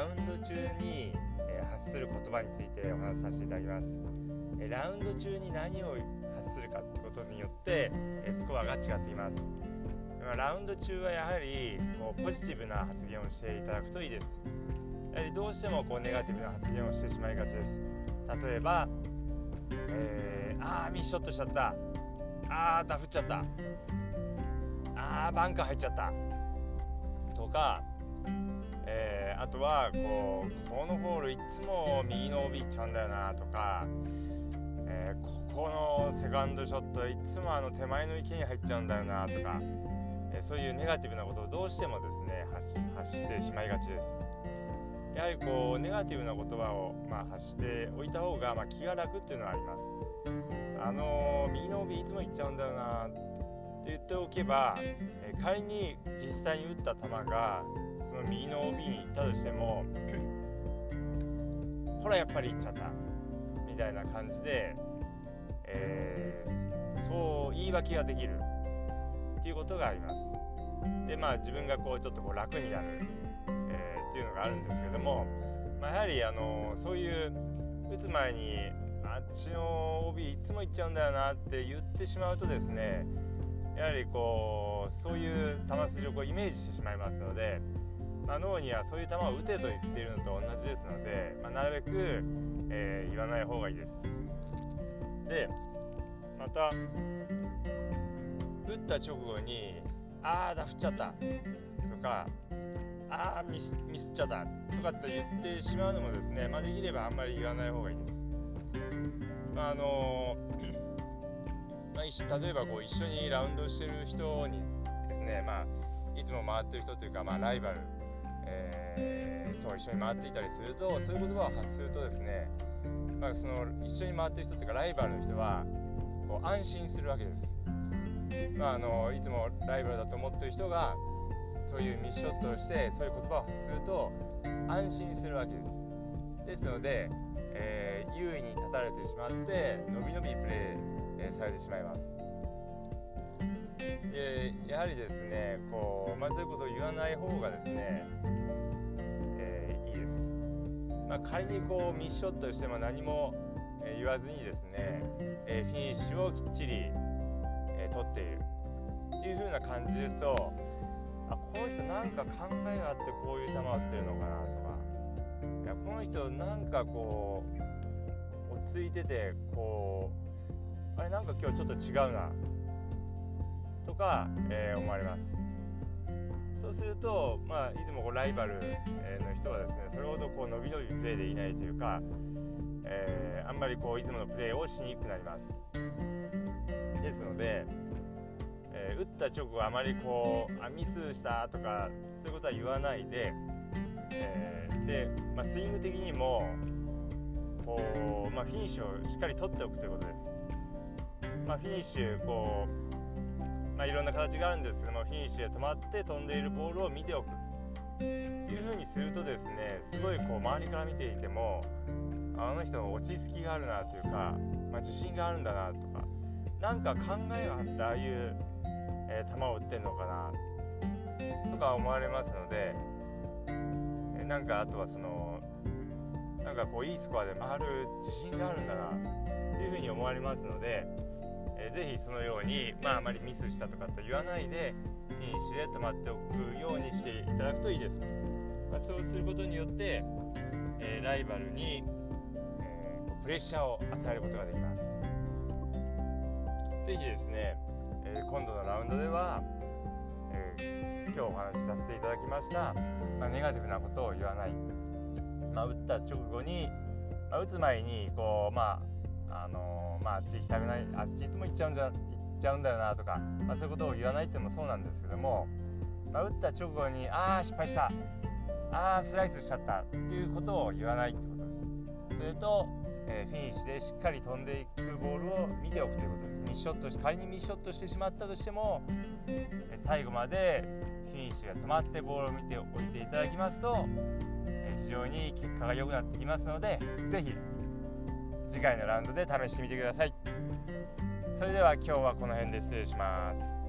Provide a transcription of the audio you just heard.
ラウンド中に、え発する言葉についてお話しさせていただきます、えラウンド中に何を発するかってことによって、えスコアが違っています。ラウンド中はやはりこうポジティブな発言をしていただくといいです。やはりどうしてもこうネガティブな発言をしてしまいがちです。例えば、えー、あーミスショットしちゃった。あーダフっちゃった。あーバンカー入っちゃった。とか、えー、あとはこうこのホールいつも右の OB いっちゃうんだよなとか、えー、ここのセカンドショットいつもあの手前の池に入っちゃうんだよなとか、えー、そういうネガティブなことをどうしてもですね発してしまいがちです。やはりこうネガティブな言葉を、まあ、発しておいた方が、まあ、気が楽っていうのはあります。あのー、右の OB いつも行っちゃうんだよなって言っておけば、え、仮に実際に打った球がの右の OB に行ったとしてもほらやっぱり行っちゃったみたいな感じで、えー、そう言い訳ができるっていうことがあります。でまあ自分がこうちょっとこう楽になるえっていうのがあるんですけども、まあ、やはりあのそういう打つ前にあっちの OB いつも行っちゃうんだよなって言ってしまうとですねやはりこうそういう球筋をこうイメージしてしまいますので、まあ、脳にはそういう球を打てと言っているのと同じですので、まあ、なるべく、えー、言わない方がいいです。でまた打った直後に「ああだ振っちゃった」とかああミスミスっちゃったとかって言ってしまうのもですね、まあ、できればあんまり言わない方がいいです。まあ、あのまあ、例えばこう一緒にラウンドしてる人にですね、まあ、いつも回ってる人というか、まあ、ライバル、えー、と一緒に回っていたりするとそういう言葉を発するとですね、まあ、その一緒に回ってる人というかライバルの人はこう安心するわけです。まあ、あのいつもライバルだと思ってる人がそういうミスショットをしてそういう言葉を発すると安心するわけですですので、えー、優位に立たれてしまってのびのびプレー、されてしまいますでやはりですねこ、うことを言わない方がですね、えー、いいです、まあ、仮にこうミスショットしても何も言わずにですね、えフィニッシュをきっちり、え取っているっていう風な感じですとあこの人なんか考えがあってこういう球を打ってるのかなとかいやこの人なんかこう落ち着いててこうあれなんか今日ちょっと違うなとか、えー、思われます。そうすると、まあ、いつもこうライバルの人はですねそれほどこう伸び伸びプレーでいないというか、えー、あんまりこういつものプレーをしにくくなりますですので、えー、打った直後あまりこうあミスしたとかそういうことは言わないで、えー、で、まあ、スイング的にもこう、まあ、フィニッシュをしっかり取っておくということです。まあ、フィニッシュこう、いろんな形があるんですけどフィニッシュで止まって飛んでいるボールを見ておく。っていうふうにするとですねすごいこう周りから見ていてもあの人落ち着きがあるなというか、まあ、自信があるんだなとかなんか考えがあってああいうえー、球を打ってんのかなとか思われますので、えー、なんかあとはそのなんかこういいスコアで回る自信があるんだなっていうふうに思われますので、えー、ぜひそのように、まあ、あまりミスしたとかと言わないでフィニッシュで止まっておくようにしていただくといいです。まあ、そうすることによって、えー、ライバルに、えー、プレッシャーを与えることができます。ぜひですね、え今度のラウンドでは、えー、今日お話しさせていただきました、まあ、ネガティブなことを言わない、まあ、打った直後に、まあ、打つ前にこうまああのー、まあ、あっち行きたくないあっちいつも行っちゃうんじゃ行っちゃうんだよなとか、まあ、そういうことを言わないっていうのもそうなんですけども、まあ、打った直後にああ失敗したああスライスしちゃったっていうことを言わないってことです。それとえフィニッシュでしっかり飛んでいくボールを見ておくということです。ミッショット仮にミッショットしてしまったとしても最後までフィニッシュが止まってボールを見ておいていただきますと非常に結果が良くなってきますので是非次回のラウンドで試してみてください。それでは今日はこの辺で失礼します。